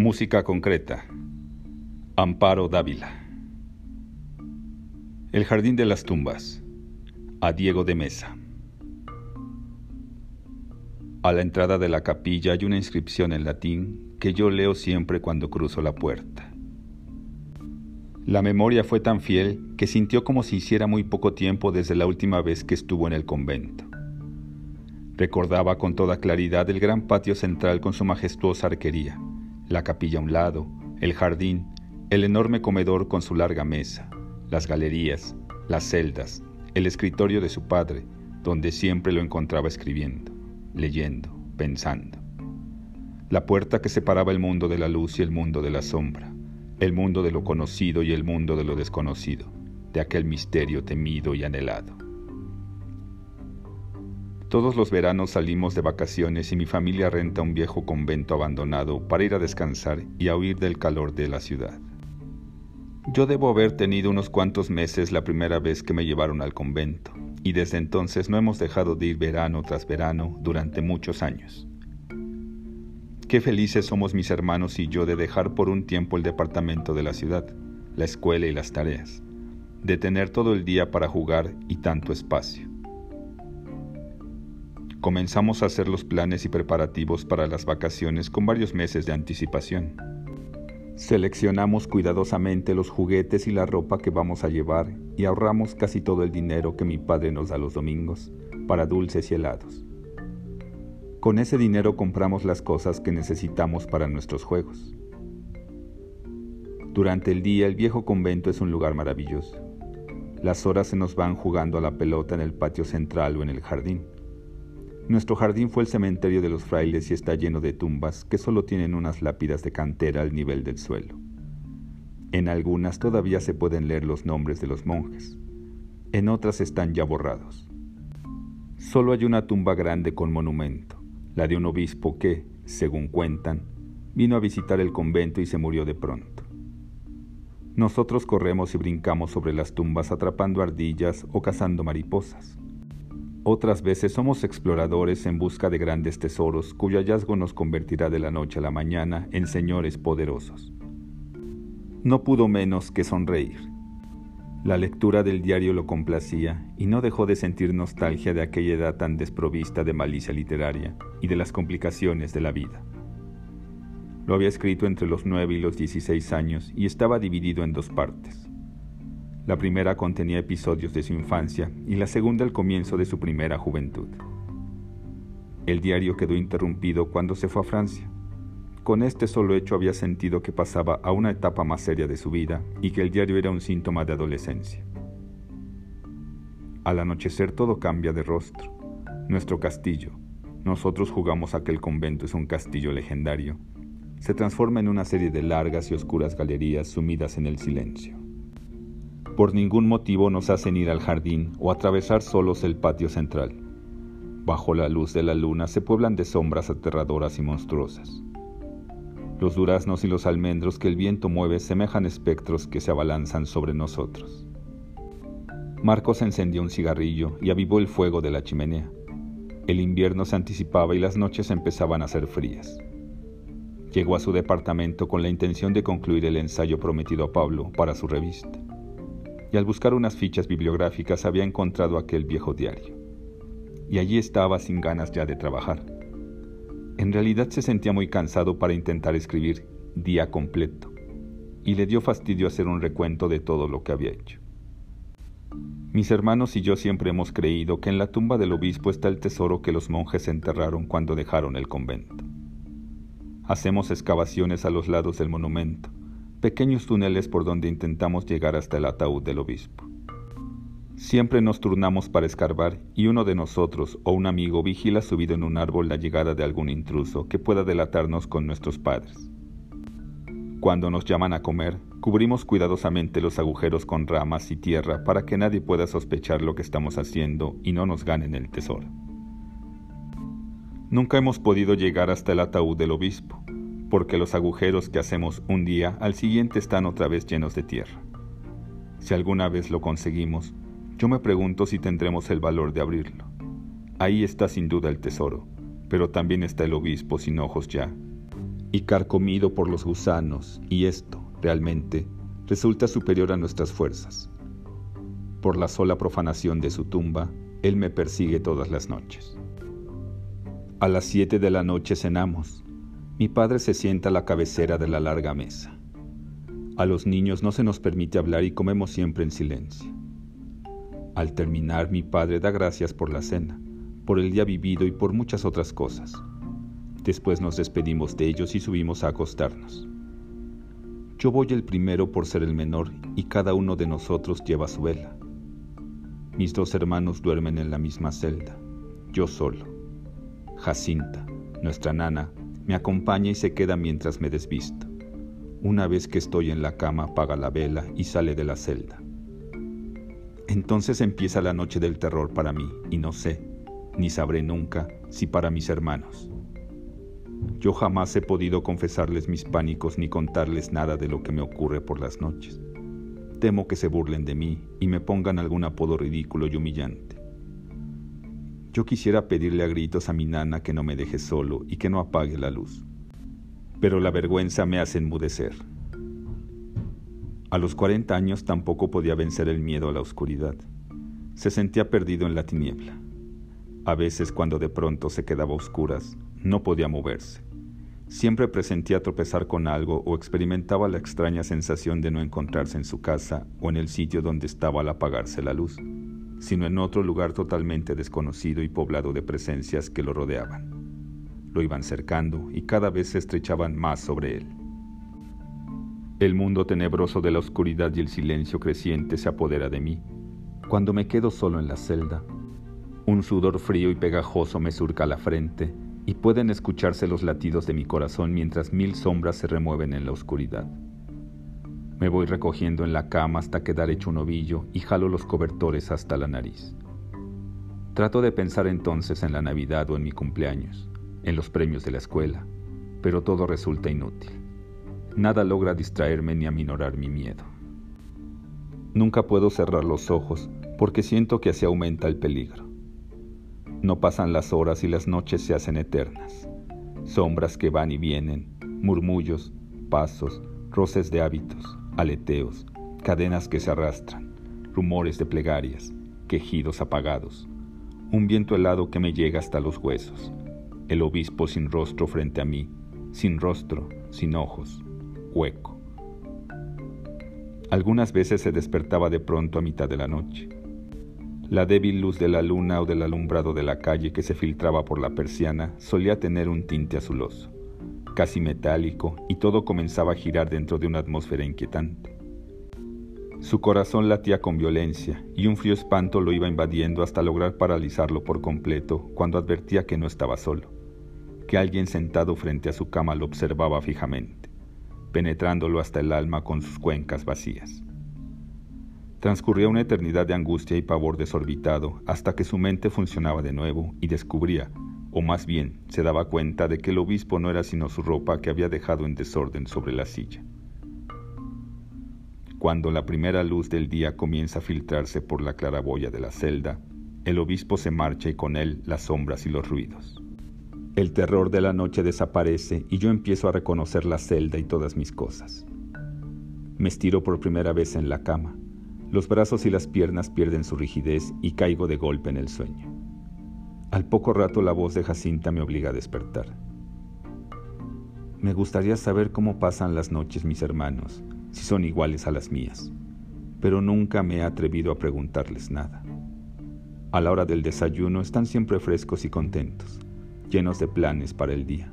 Música concreta. Amparo Dávila. El Jardín de las Tumbas. A Diego de Mesa. A la entrada de la capilla hay una inscripción en latín que yo leo siempre cuando cruzo la puerta. La memoria fue tan fiel que sintió como si hiciera muy poco tiempo desde la última vez que estuvo en el convento. Recordaba con toda claridad el gran patio central con su majestuosa arquería la capilla a un lado, el jardín, el enorme comedor con su larga mesa, las galerías, las celdas, el escritorio de su padre, donde siempre lo encontraba escribiendo, leyendo, pensando. La puerta que separaba el mundo de la luz y el mundo de la sombra, el mundo de lo conocido y el mundo de lo desconocido, de aquel misterio temido y anhelado. Todos los veranos salimos de vacaciones y mi familia renta un viejo convento abandonado para ir a descansar y a huir del calor de la ciudad. Yo debo haber tenido unos cuantos meses la primera vez que me llevaron al convento, y desde entonces no hemos dejado de ir verano tras verano durante muchos años. Qué felices somos mis hermanos y yo de dejar por un tiempo el departamento de la ciudad, la escuela y las tareas, de tener todo el día para jugar y tanto espacio comenzamos a hacer los planes y preparativos para las vacaciones con varios meses de anticipación. Seleccionamos cuidadosamente los juguetes y la ropa que vamos a llevar y ahorramos casi todo el dinero que mi padre nos da los domingos para dulces y helados. Con ese dinero compramos las cosas que necesitamos para nuestros juegos. Durante el día el viejo convento es un lugar maravilloso. Las horas se nos van jugando a la pelota en el patio central o en el jardín. Nuestro jardín fue el cementerio de los frailes y está lleno de tumbas que solo tienen unas lápidas de cantera al nivel del suelo. En algunas todavía se pueden leer los nombres de los monjes, en otras están ya borrados. Solo hay una tumba grande con monumento, la de un obispo que, según cuentan, vino a visitar el convento y se murió de pronto. Nosotros corremos y brincamos sobre las tumbas atrapando ardillas o cazando mariposas. Otras veces somos exploradores en busca de grandes tesoros cuyo hallazgo nos convertirá de la noche a la mañana en señores poderosos. No pudo menos que sonreír. La lectura del diario lo complacía y no dejó de sentir nostalgia de aquella edad tan desprovista de malicia literaria y de las complicaciones de la vida. Lo había escrito entre los nueve y los dieciséis años y estaba dividido en dos partes. La primera contenía episodios de su infancia y la segunda el comienzo de su primera juventud. El diario quedó interrumpido cuando se fue a Francia. Con este solo hecho había sentido que pasaba a una etapa más seria de su vida y que el diario era un síntoma de adolescencia. Al anochecer todo cambia de rostro. Nuestro castillo, nosotros jugamos a que el convento es un castillo legendario, se transforma en una serie de largas y oscuras galerías sumidas en el silencio. Por ningún motivo nos hacen ir al jardín o atravesar solos el patio central. Bajo la luz de la luna se pueblan de sombras aterradoras y monstruosas. Los duraznos y los almendros que el viento mueve semejan espectros que se abalanzan sobre nosotros. Marcos encendió un cigarrillo y avivó el fuego de la chimenea. El invierno se anticipaba y las noches empezaban a ser frías. Llegó a su departamento con la intención de concluir el ensayo prometido a Pablo para su revista y al buscar unas fichas bibliográficas había encontrado aquel viejo diario. Y allí estaba sin ganas ya de trabajar. En realidad se sentía muy cansado para intentar escribir día completo, y le dio fastidio hacer un recuento de todo lo que había hecho. Mis hermanos y yo siempre hemos creído que en la tumba del obispo está el tesoro que los monjes enterraron cuando dejaron el convento. Hacemos excavaciones a los lados del monumento, pequeños túneles por donde intentamos llegar hasta el ataúd del obispo. Siempre nos turnamos para escarbar y uno de nosotros o un amigo vigila subido en un árbol la llegada de algún intruso que pueda delatarnos con nuestros padres. Cuando nos llaman a comer, cubrimos cuidadosamente los agujeros con ramas y tierra para que nadie pueda sospechar lo que estamos haciendo y no nos ganen el tesoro. Nunca hemos podido llegar hasta el ataúd del obispo, porque los agujeros que hacemos un día al siguiente están otra vez llenos de tierra. Si alguna vez lo conseguimos, yo me pregunto si tendremos el valor de abrirlo. Ahí está sin duda el tesoro, pero también está el obispo sin ojos ya, y carcomido por los gusanos, y esto, realmente, resulta superior a nuestras fuerzas. Por la sola profanación de su tumba, Él me persigue todas las noches. A las siete de la noche cenamos. Mi padre se sienta a la cabecera de la larga mesa. A los niños no se nos permite hablar y comemos siempre en silencio. Al terminar, mi padre da gracias por la cena, por el día vivido y por muchas otras cosas. Después nos despedimos de ellos y subimos a acostarnos. Yo voy el primero por ser el menor y cada uno de nosotros lleva su vela. Mis dos hermanos duermen en la misma celda, yo solo. Jacinta, nuestra nana, me acompaña y se queda mientras me desvisto. Una vez que estoy en la cama apaga la vela y sale de la celda. Entonces empieza la noche del terror para mí y no sé, ni sabré nunca si para mis hermanos. Yo jamás he podido confesarles mis pánicos ni contarles nada de lo que me ocurre por las noches. Temo que se burlen de mí y me pongan algún apodo ridículo y humillante. Yo quisiera pedirle a gritos a mi nana que no me deje solo y que no apague la luz pero la vergüenza me hace enmudecer. A los 40 años tampoco podía vencer el miedo a la oscuridad. Se sentía perdido en la tiniebla. A veces cuando de pronto se quedaba a oscuras, no podía moverse. Siempre presentía tropezar con algo o experimentaba la extraña sensación de no encontrarse en su casa o en el sitio donde estaba al apagarse la luz, sino en otro lugar totalmente desconocido y poblado de presencias que lo rodeaban. Lo iban cercando y cada vez se estrechaban más sobre él. El mundo tenebroso de la oscuridad y el silencio creciente se apodera de mí. Cuando me quedo solo en la celda, un sudor frío y pegajoso me surca la frente y pueden escucharse los latidos de mi corazón mientras mil sombras se remueven en la oscuridad. Me voy recogiendo en la cama hasta quedar hecho un ovillo y jalo los cobertores hasta la nariz. Trato de pensar entonces en la Navidad o en mi cumpleaños en los premios de la escuela, pero todo resulta inútil. Nada logra distraerme ni aminorar mi miedo. Nunca puedo cerrar los ojos porque siento que así aumenta el peligro. No pasan las horas y las noches se hacen eternas. Sombras que van y vienen, murmullos, pasos, roces de hábitos, aleteos, cadenas que se arrastran, rumores de plegarias, quejidos apagados, un viento helado que me llega hasta los huesos, el obispo sin rostro frente a mí, sin rostro, sin ojos, hueco. Algunas veces se despertaba de pronto a mitad de la noche. La débil luz de la luna o del alumbrado de la calle que se filtraba por la persiana solía tener un tinte azuloso, casi metálico, y todo comenzaba a girar dentro de una atmósfera inquietante. Su corazón latía con violencia y un frío espanto lo iba invadiendo hasta lograr paralizarlo por completo cuando advertía que no estaba solo que alguien sentado frente a su cama lo observaba fijamente, penetrándolo hasta el alma con sus cuencas vacías. Transcurría una eternidad de angustia y pavor desorbitado hasta que su mente funcionaba de nuevo y descubría, o más bien se daba cuenta de que el obispo no era sino su ropa que había dejado en desorden sobre la silla. Cuando la primera luz del día comienza a filtrarse por la claraboya de la celda, el obispo se marcha y con él las sombras y los ruidos. El terror de la noche desaparece y yo empiezo a reconocer la celda y todas mis cosas. Me estiro por primera vez en la cama. Los brazos y las piernas pierden su rigidez y caigo de golpe en el sueño. Al poco rato la voz de Jacinta me obliga a despertar. Me gustaría saber cómo pasan las noches mis hermanos, si son iguales a las mías, pero nunca me he atrevido a preguntarles nada. A la hora del desayuno están siempre frescos y contentos llenos de planes para el día.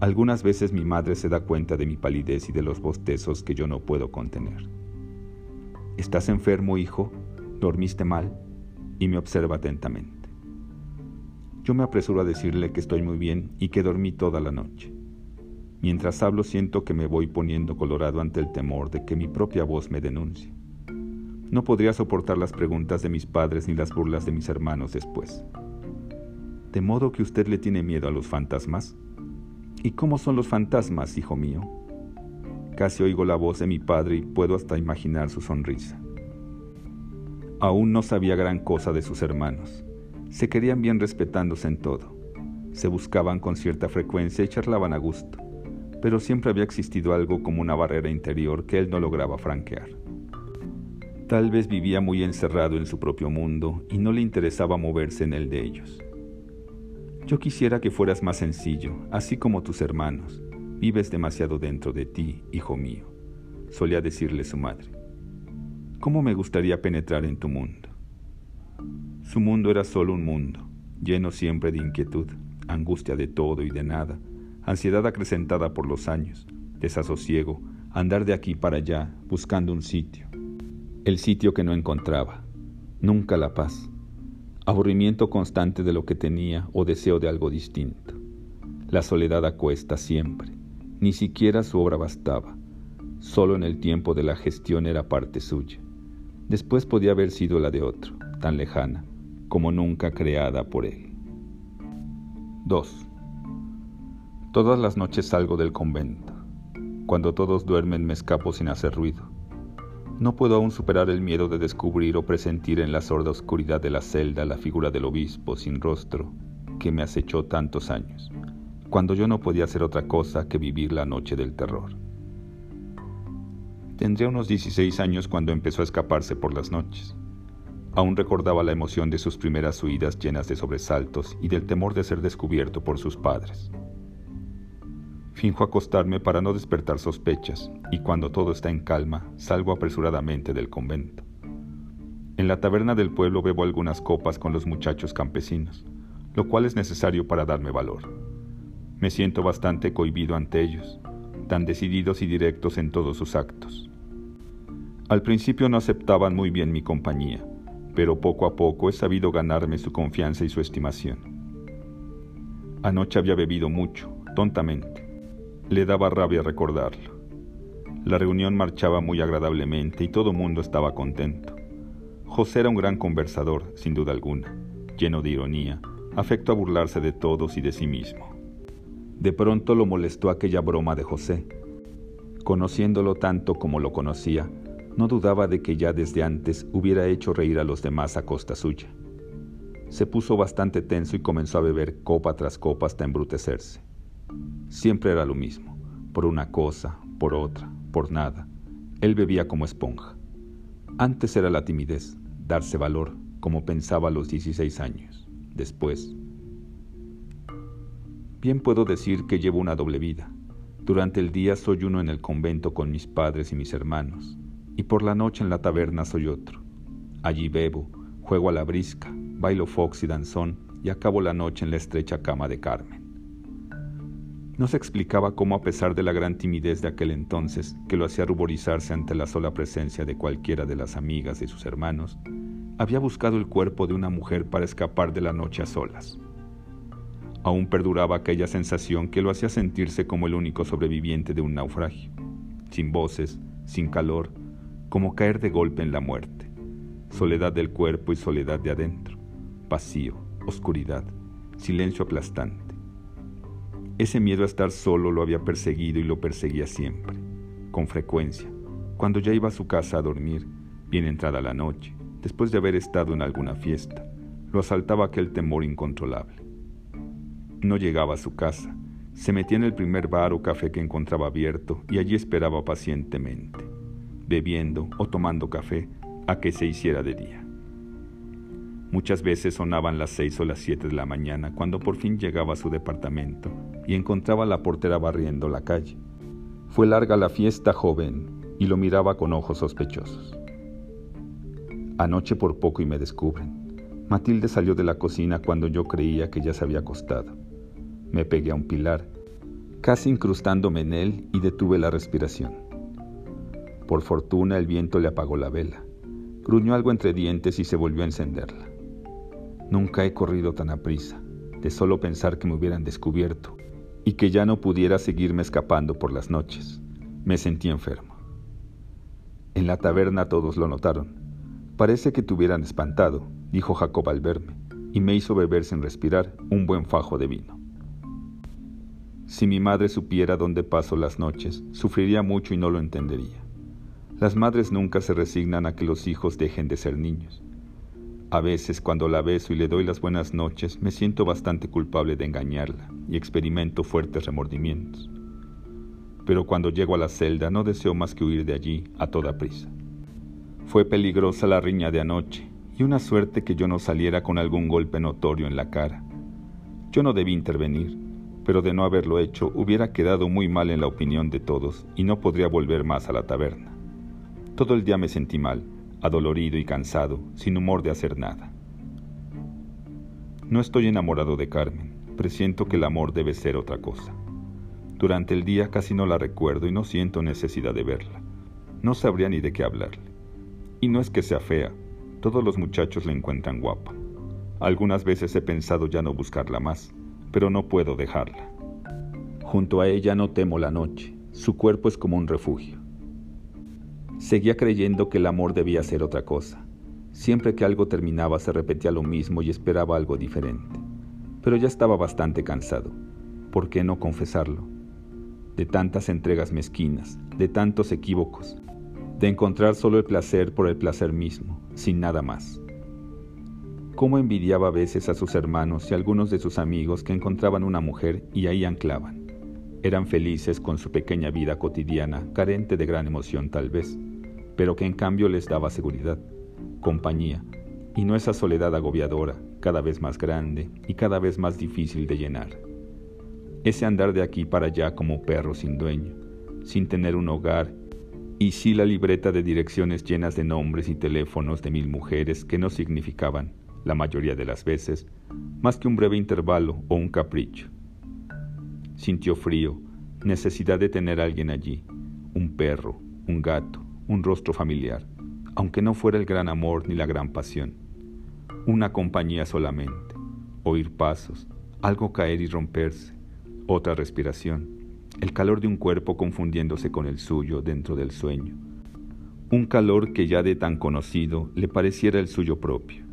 Algunas veces mi madre se da cuenta de mi palidez y de los bostezos que yo no puedo contener. ¿Estás enfermo, hijo? ¿Dormiste mal? Y me observa atentamente. Yo me apresuro a decirle que estoy muy bien y que dormí toda la noche. Mientras hablo siento que me voy poniendo colorado ante el temor de que mi propia voz me denuncie. No podría soportar las preguntas de mis padres ni las burlas de mis hermanos después. ¿De modo que usted le tiene miedo a los fantasmas? ¿Y cómo son los fantasmas, hijo mío? Casi oigo la voz de mi padre y puedo hasta imaginar su sonrisa. Aún no sabía gran cosa de sus hermanos. Se querían bien respetándose en todo. Se buscaban con cierta frecuencia y charlaban a gusto, pero siempre había existido algo como una barrera interior que él no lograba franquear. Tal vez vivía muy encerrado en su propio mundo y no le interesaba moverse en el de ellos. Yo quisiera que fueras más sencillo, así como tus hermanos. Vives demasiado dentro de ti, hijo mío, solía decirle su madre. ¿Cómo me gustaría penetrar en tu mundo? Su mundo era solo un mundo, lleno siempre de inquietud, angustia de todo y de nada, ansiedad acrecentada por los años, desasosiego, andar de aquí para allá, buscando un sitio. El sitio que no encontraba, nunca la paz, aburrimiento constante de lo que tenía o deseo de algo distinto. La soledad acuesta siempre, ni siquiera su obra bastaba, solo en el tiempo de la gestión era parte suya. Después podía haber sido la de otro, tan lejana, como nunca creada por él. 2. Todas las noches salgo del convento. Cuando todos duermen me escapo sin hacer ruido. No puedo aún superar el miedo de descubrir o presentir en la sorda oscuridad de la celda la figura del obispo sin rostro que me acechó tantos años, cuando yo no podía hacer otra cosa que vivir la noche del terror. Tendría unos 16 años cuando empezó a escaparse por las noches. Aún recordaba la emoción de sus primeras huidas llenas de sobresaltos y del temor de ser descubierto por sus padres. Finjo acostarme para no despertar sospechas y cuando todo está en calma salgo apresuradamente del convento. En la taberna del pueblo bebo algunas copas con los muchachos campesinos, lo cual es necesario para darme valor. Me siento bastante cohibido ante ellos, tan decididos y directos en todos sus actos. Al principio no aceptaban muy bien mi compañía, pero poco a poco he sabido ganarme su confianza y su estimación. Anoche había bebido mucho, tontamente. Le daba rabia recordarlo. La reunión marchaba muy agradablemente y todo mundo estaba contento. José era un gran conversador, sin duda alguna, lleno de ironía, afecto a burlarse de todos y de sí mismo. De pronto lo molestó aquella broma de José. Conociéndolo tanto como lo conocía, no dudaba de que ya desde antes hubiera hecho reír a los demás a costa suya. Se puso bastante tenso y comenzó a beber copa tras copa hasta embrutecerse. Siempre era lo mismo, por una cosa, por otra, por nada. Él bebía como esponja. Antes era la timidez, darse valor, como pensaba a los 16 años. Después... Bien puedo decir que llevo una doble vida. Durante el día soy uno en el convento con mis padres y mis hermanos, y por la noche en la taberna soy otro. Allí bebo, juego a la brisca, bailo fox y danzón y acabo la noche en la estrecha cama de Carmen. No se explicaba cómo a pesar de la gran timidez de aquel entonces, que lo hacía ruborizarse ante la sola presencia de cualquiera de las amigas de sus hermanos, había buscado el cuerpo de una mujer para escapar de la noche a solas. Aún perduraba aquella sensación que lo hacía sentirse como el único sobreviviente de un naufragio, sin voces, sin calor, como caer de golpe en la muerte, soledad del cuerpo y soledad de adentro, vacío, oscuridad, silencio aplastante. Ese miedo a estar solo lo había perseguido y lo perseguía siempre, con frecuencia, cuando ya iba a su casa a dormir, bien entrada la noche, después de haber estado en alguna fiesta, lo asaltaba aquel temor incontrolable. No llegaba a su casa, se metía en el primer bar o café que encontraba abierto y allí esperaba pacientemente bebiendo o tomando café a que se hiciera de día. Muchas veces sonaban las seis o las siete de la mañana cuando por fin llegaba a su departamento y encontraba a la portera barriendo la calle. Fue larga la fiesta joven y lo miraba con ojos sospechosos. Anoche por poco y me descubren. Matilde salió de la cocina cuando yo creía que ya se había acostado. Me pegué a un pilar, casi incrustándome en él y detuve la respiración. Por fortuna el viento le apagó la vela. Gruñó algo entre dientes y se volvió a encenderla. Nunca he corrido tan aprisa, de solo pensar que me hubieran descubierto y que ya no pudiera seguirme escapando por las noches. Me sentí enfermo. En la taberna todos lo notaron. Parece que te hubieran espantado, dijo Jacob al verme, y me hizo beber sin respirar un buen fajo de vino. Si mi madre supiera dónde paso las noches, sufriría mucho y no lo entendería. Las madres nunca se resignan a que los hijos dejen de ser niños. A veces, cuando la beso y le doy las buenas noches, me siento bastante culpable de engañarla y experimento fuertes remordimientos. Pero cuando llego a la celda no deseo más que huir de allí a toda prisa. Fue peligrosa la riña de anoche y una suerte que yo no saliera con algún golpe notorio en la cara. Yo no debí intervenir, pero de no haberlo hecho hubiera quedado muy mal en la opinión de todos y no podría volver más a la taberna. Todo el día me sentí mal, adolorido y cansado, sin humor de hacer nada. No estoy enamorado de Carmen, presiento que el amor debe ser otra cosa. Durante el día casi no la recuerdo y no siento necesidad de verla. No sabría ni de qué hablarle. Y no es que sea fea, todos los muchachos la encuentran guapa. Algunas veces he pensado ya no buscarla más, pero no puedo dejarla. Junto a ella no temo la noche, su cuerpo es como un refugio. Seguía creyendo que el amor debía ser otra cosa. Siempre que algo terminaba se repetía lo mismo y esperaba algo diferente. Pero ya estaba bastante cansado. ¿Por qué no confesarlo? De tantas entregas mezquinas, de tantos equívocos, de encontrar solo el placer por el placer mismo, sin nada más. Cómo envidiaba a veces a sus hermanos y a algunos de sus amigos que encontraban una mujer y ahí anclaban. Eran felices con su pequeña vida cotidiana, carente de gran emoción tal vez, pero que en cambio les daba seguridad, compañía, y no esa soledad agobiadora, cada vez más grande y cada vez más difícil de llenar. Ese andar de aquí para allá como perro sin dueño, sin tener un hogar, y sí la libreta de direcciones llenas de nombres y teléfonos de mil mujeres que no significaban, la mayoría de las veces, más que un breve intervalo o un capricho. Sintió frío, necesidad de tener a alguien allí, un perro, un gato, un rostro familiar, aunque no fuera el gran amor ni la gran pasión. Una compañía solamente, oír pasos, algo caer y romperse, otra respiración, el calor de un cuerpo confundiéndose con el suyo dentro del sueño. Un calor que ya de tan conocido le pareciera el suyo propio.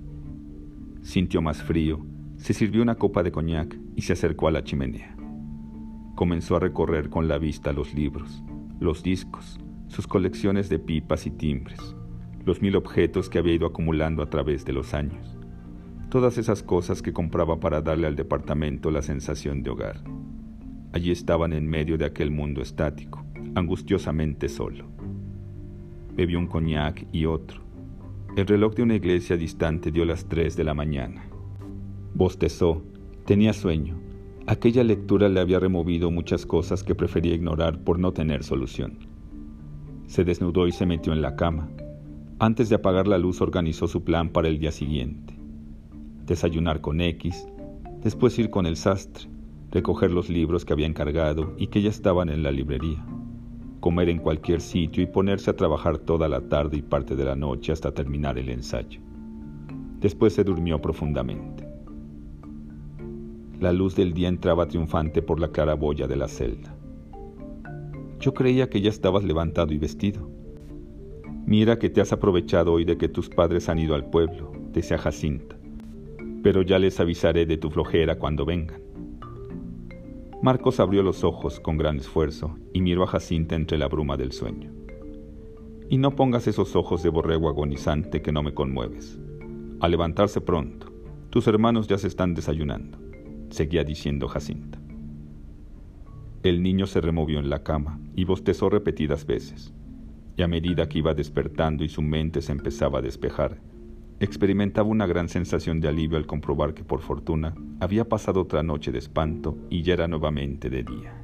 Sintió más frío, se sirvió una copa de coñac y se acercó a la chimenea. Comenzó a recorrer con la vista los libros, los discos, sus colecciones de pipas y timbres, los mil objetos que había ido acumulando a través de los años, todas esas cosas que compraba para darle al departamento la sensación de hogar. Allí estaban en medio de aquel mundo estático, angustiosamente solo. Bebió un coñac y otro. El reloj de una iglesia distante dio las tres de la mañana. Bostezó, tenía sueño. Aquella lectura le había removido muchas cosas que prefería ignorar por no tener solución. Se desnudó y se metió en la cama. Antes de apagar la luz organizó su plan para el día siguiente. Desayunar con X, después ir con el sastre, recoger los libros que había encargado y que ya estaban en la librería, comer en cualquier sitio y ponerse a trabajar toda la tarde y parte de la noche hasta terminar el ensayo. Después se durmió profundamente. La luz del día entraba triunfante por la claraboya de la celda. Yo creía que ya estabas levantado y vestido. Mira que te has aprovechado hoy de que tus padres han ido al pueblo, decía Jacinta, pero ya les avisaré de tu flojera cuando vengan. Marcos abrió los ojos con gran esfuerzo y miró a Jacinta entre la bruma del sueño. Y no pongas esos ojos de borrego agonizante que no me conmueves. A levantarse pronto, tus hermanos ya se están desayunando, seguía diciendo Jacinta. El niño se removió en la cama y bostezó repetidas veces. Y a medida que iba despertando y su mente se empezaba a despejar, experimentaba una gran sensación de alivio al comprobar que por fortuna había pasado otra noche de espanto y ya era nuevamente de día.